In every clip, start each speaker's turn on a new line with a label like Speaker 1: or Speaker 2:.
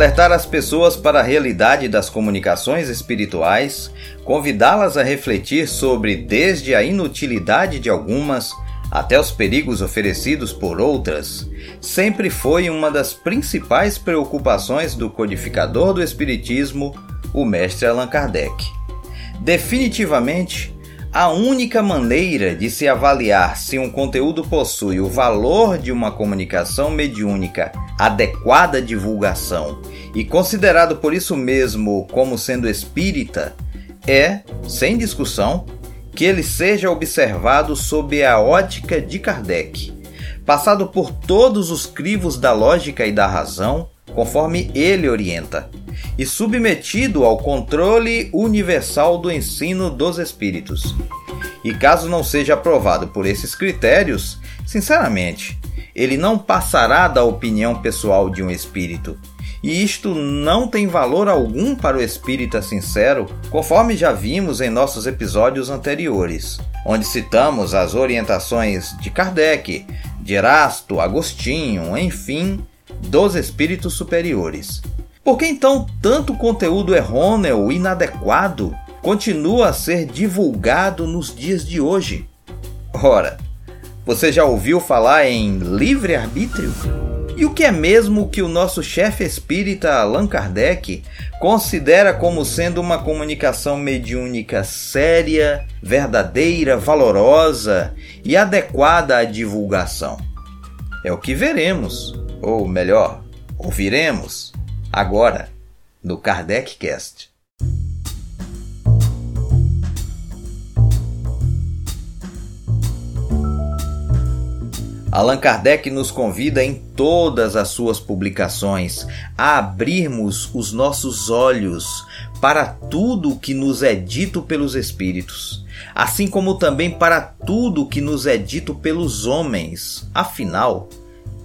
Speaker 1: alertar as pessoas para a realidade das comunicações espirituais, convidá-las a refletir sobre desde a inutilidade de algumas até os perigos oferecidos por outras, sempre foi uma das principais preocupações do codificador do Espiritismo, o mestre Allan Kardec. Definitivamente, a única maneira de se avaliar se um conteúdo possui o valor de uma comunicação mediúnica adequada divulgação e considerado por isso mesmo como sendo espírita é, sem discussão, que ele seja observado sob a ótica de Kardec, passado por todos os crivos da lógica e da razão, conforme ele orienta, e submetido ao controle universal do ensino dos espíritos. E caso não seja aprovado por esses critérios, sinceramente, ele não passará da opinião pessoal de um espírito. E isto não tem valor algum para o espírita sincero, conforme já vimos em nossos episódios anteriores, onde citamos as orientações de Kardec, de Erasto, Agostinho, enfim, dos espíritos superiores. Por que então tanto conteúdo errôneo, inadequado, continua a ser divulgado nos dias de hoje? Ora, você já ouviu falar em livre-arbítrio? E o que é mesmo que o nosso chefe espírita Allan Kardec considera como sendo uma comunicação mediúnica séria, verdadeira, valorosa e adequada à divulgação? É o que veremos, ou melhor, ouviremos agora no Kardec Cast. Allan Kardec nos convida em todas as suas publicações a abrirmos os nossos olhos para tudo o que nos é dito pelos Espíritos, assim como também para tudo o que nos é dito pelos homens. Afinal,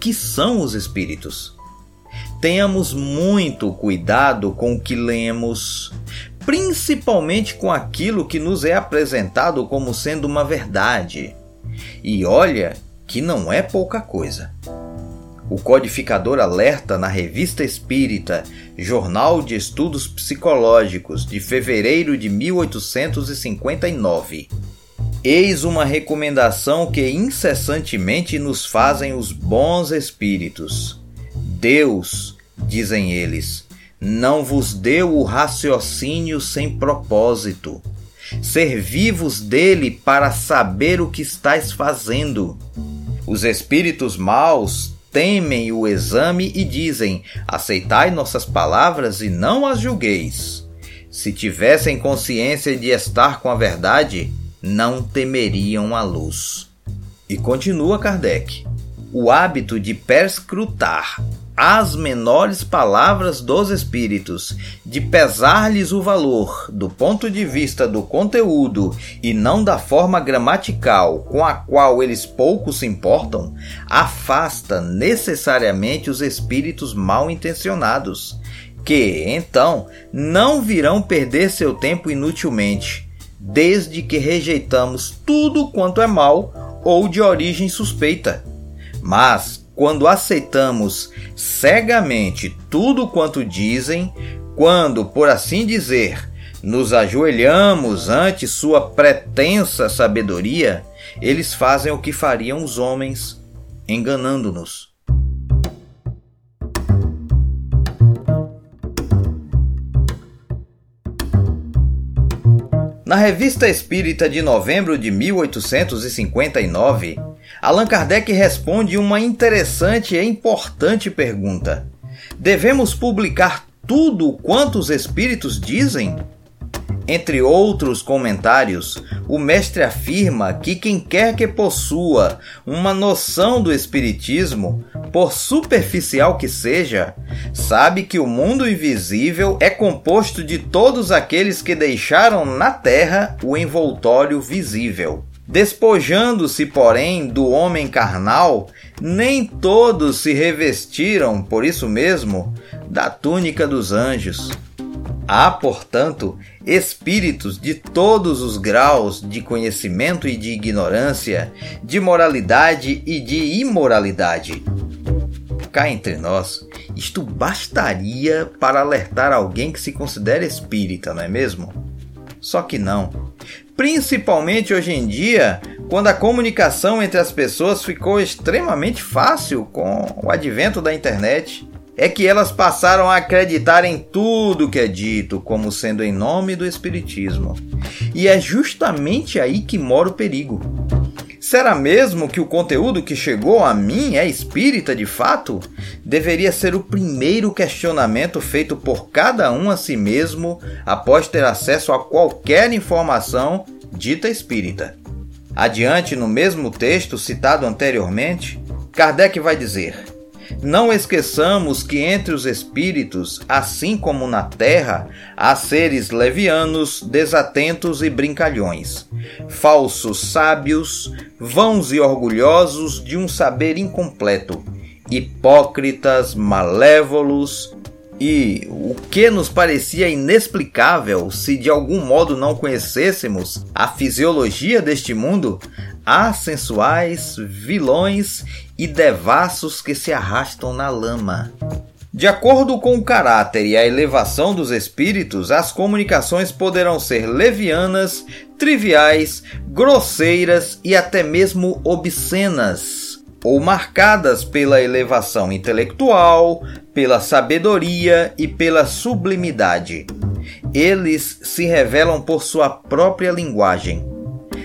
Speaker 1: que são os Espíritos? Tenhamos muito cuidado com o que lemos, principalmente com aquilo que nos é apresentado como sendo uma verdade. E olha que não é pouca coisa. O codificador alerta na Revista Espírita, Jornal de Estudos Psicológicos, de fevereiro de 1859. Eis uma recomendação que incessantemente nos fazem os bons espíritos. Deus, dizem eles, não vos deu o raciocínio sem propósito. Servivos dele para saber o que estáis fazendo. Os espíritos maus temem o exame e dizem: Aceitai nossas palavras e não as julgueis. Se tivessem consciência de estar com a verdade, não temeriam a luz. E continua Kardec: o hábito de perscrutar as menores palavras dos espíritos, de pesar-lhes o valor do ponto de vista do conteúdo e não da forma gramatical com a qual eles pouco se importam, afasta necessariamente os espíritos mal intencionados, que então não virão perder seu tempo inutilmente, desde que rejeitamos tudo quanto é mal ou de origem suspeita. Mas quando aceitamos cegamente tudo quanto dizem, quando, por assim dizer, nos ajoelhamos ante sua pretensa sabedoria, eles fazem o que fariam os homens, enganando-nos. Na Revista Espírita de novembro de 1859, Allan Kardec responde uma interessante e importante pergunta: Devemos publicar tudo quanto os espíritos dizem? Entre outros comentários, o mestre afirma que quem quer que possua uma noção do Espiritismo, por superficial que seja, sabe que o mundo invisível é composto de todos aqueles que deixaram na Terra o envoltório visível. Despojando-se, porém, do homem carnal, nem todos se revestiram, por isso mesmo, da túnica dos anjos. Há, portanto, espíritos de todos os graus de conhecimento e de ignorância, de moralidade e de imoralidade. Cá entre nós, isto bastaria para alertar alguém que se considera espírita, não é mesmo? Só que não. Principalmente hoje em dia, quando a comunicação entre as pessoas ficou extremamente fácil com o advento da internet é que elas passaram a acreditar em tudo que é dito como sendo em nome do Espiritismo. E é justamente aí que mora o perigo. Será mesmo que o conteúdo que chegou a mim é espírita de fato? Deveria ser o primeiro questionamento feito por cada um a si mesmo após ter acesso a qualquer informação dita espírita. Adiante, no mesmo texto citado anteriormente, Kardec vai dizer. Não esqueçamos que entre os espíritos, assim como na terra, há seres levianos, desatentos e brincalhões, falsos sábios, vãos e orgulhosos de um saber incompleto, hipócritas, malévolos, e o que nos parecia inexplicável se de algum modo não conhecêssemos a fisiologia deste mundo, há sensuais, vilões e devassos que se arrastam na lama. De acordo com o caráter e a elevação dos espíritos, as comunicações poderão ser levianas, triviais, grosseiras e até mesmo obscenas, ou marcadas pela elevação intelectual, pela sabedoria e pela sublimidade. Eles se revelam por sua própria linguagem.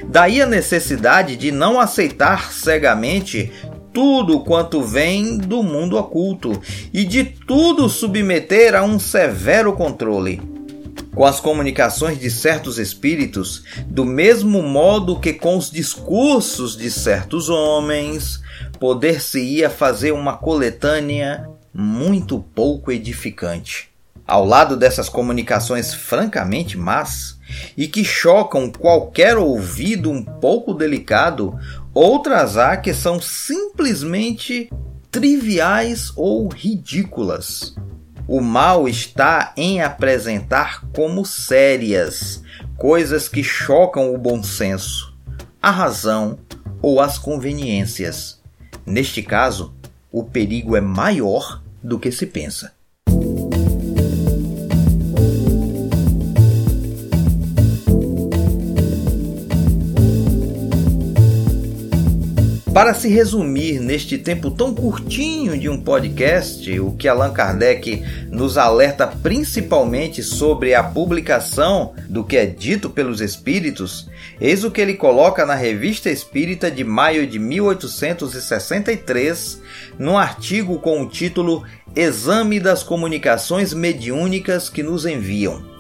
Speaker 1: Daí a necessidade de não aceitar cegamente tudo quanto vem do mundo oculto e de tudo submeter a um severo controle. Com as comunicações de certos espíritos, do mesmo modo que com os discursos de certos homens, poder-se-ia fazer uma coletânea muito pouco edificante. Ao lado dessas comunicações francamente más e que chocam qualquer ouvido um pouco delicado, outras há que são simplesmente triviais ou ridículas. O mal está em apresentar como sérias coisas que chocam o bom senso, a razão ou as conveniências. Neste caso, o perigo é maior do que se pensa. Para se resumir neste tempo tão curtinho de um podcast, o que Allan Kardec nos alerta principalmente sobre a publicação do que é dito pelos espíritos, eis o que ele coloca na Revista Espírita de maio de 1863, num artigo com o título Exame das comunicações mediúnicas que nos enviam.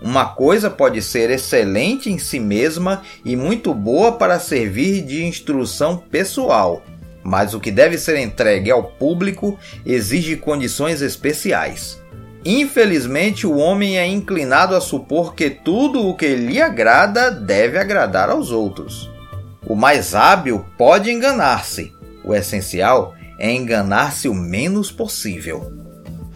Speaker 1: Uma coisa pode ser excelente em si mesma e muito boa para servir de instrução pessoal, mas o que deve ser entregue ao público exige condições especiais. Infelizmente, o homem é inclinado a supor que tudo o que lhe agrada deve agradar aos outros. O mais hábil pode enganar-se, o essencial é enganar-se o menos possível.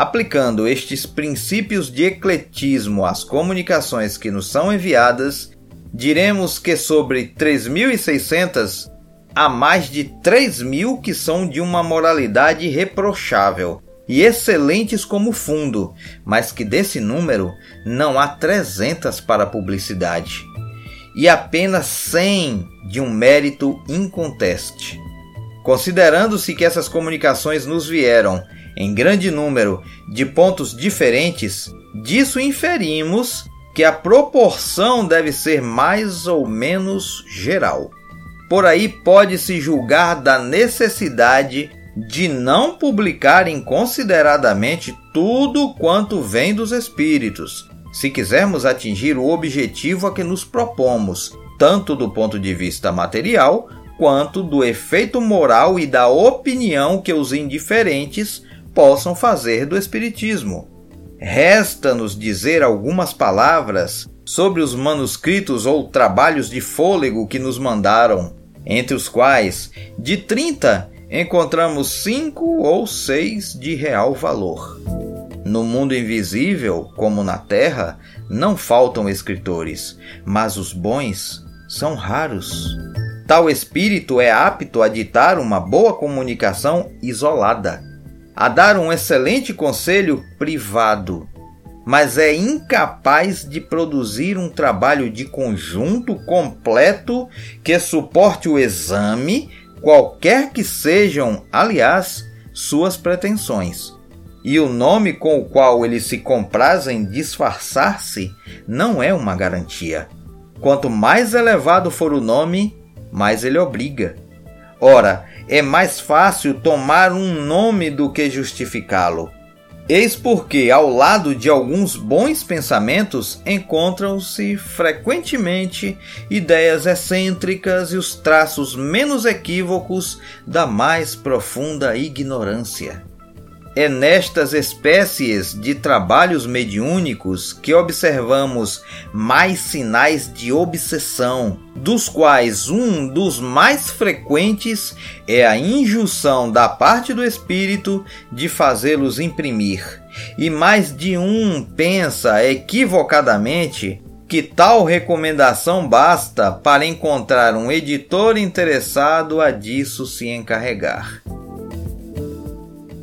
Speaker 1: Aplicando estes princípios de ecletismo às comunicações que nos são enviadas, diremos que sobre 3.600 há mais de 3.000 que são de uma moralidade reprochável e excelentes como fundo, mas que desse número não há 300 para publicidade e apenas 100 de um mérito inconteste. Considerando-se que essas comunicações nos vieram em grande número de pontos diferentes, disso inferimos que a proporção deve ser mais ou menos geral. Por aí pode-se julgar da necessidade de não publicar inconsideradamente tudo quanto vem dos espíritos, se quisermos atingir o objetivo a que nos propomos, tanto do ponto de vista material quanto do efeito moral e da opinião que os indiferentes possam fazer do Espiritismo. Resta-nos dizer algumas palavras sobre os manuscritos ou trabalhos de fôlego que nos mandaram, entre os quais, de 30, encontramos cinco ou seis de real valor. No mundo invisível, como na Terra, não faltam escritores, mas os bons são raros. Tal espírito é apto a ditar uma boa comunicação isolada, a dar um excelente conselho privado, mas é incapaz de produzir um trabalho de conjunto completo que suporte o exame, qualquer que sejam, aliás, suas pretensões. E o nome com o qual eles se comprazem disfarçar-se não é uma garantia. Quanto mais elevado for o nome, mais ele obriga. Ora, é mais fácil tomar um nome do que justificá-lo. Eis porque, ao lado de alguns bons pensamentos, encontram-se frequentemente ideias excêntricas e os traços menos equívocos da mais profunda ignorância. É nestas espécies de trabalhos mediúnicos que observamos mais sinais de obsessão, dos quais um dos mais frequentes é a injunção da parte do espírito de fazê-los imprimir. E mais de um pensa equivocadamente que tal recomendação basta para encontrar um editor interessado a disso se encarregar.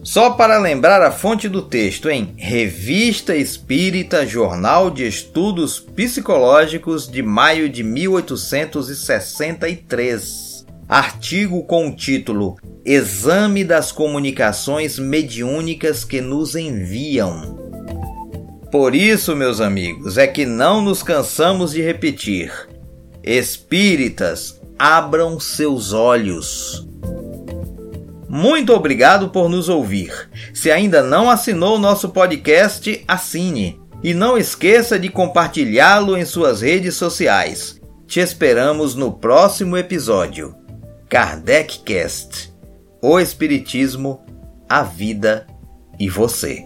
Speaker 1: Só para lembrar a fonte do texto em Revista Espírita Jornal de Estudos Psicológicos de maio de 1863. Artigo com o título Exame das comunicações mediúnicas que nos enviam. Por isso, meus amigos, é que não nos cansamos de repetir: Espíritas, abram seus olhos. Muito obrigado por nos ouvir. Se ainda não assinou nosso podcast, assine. E não esqueça de compartilhá-lo em suas redes sociais. Te esperamos no próximo episódio. Kardec Cast. O Espiritismo, a vida e você.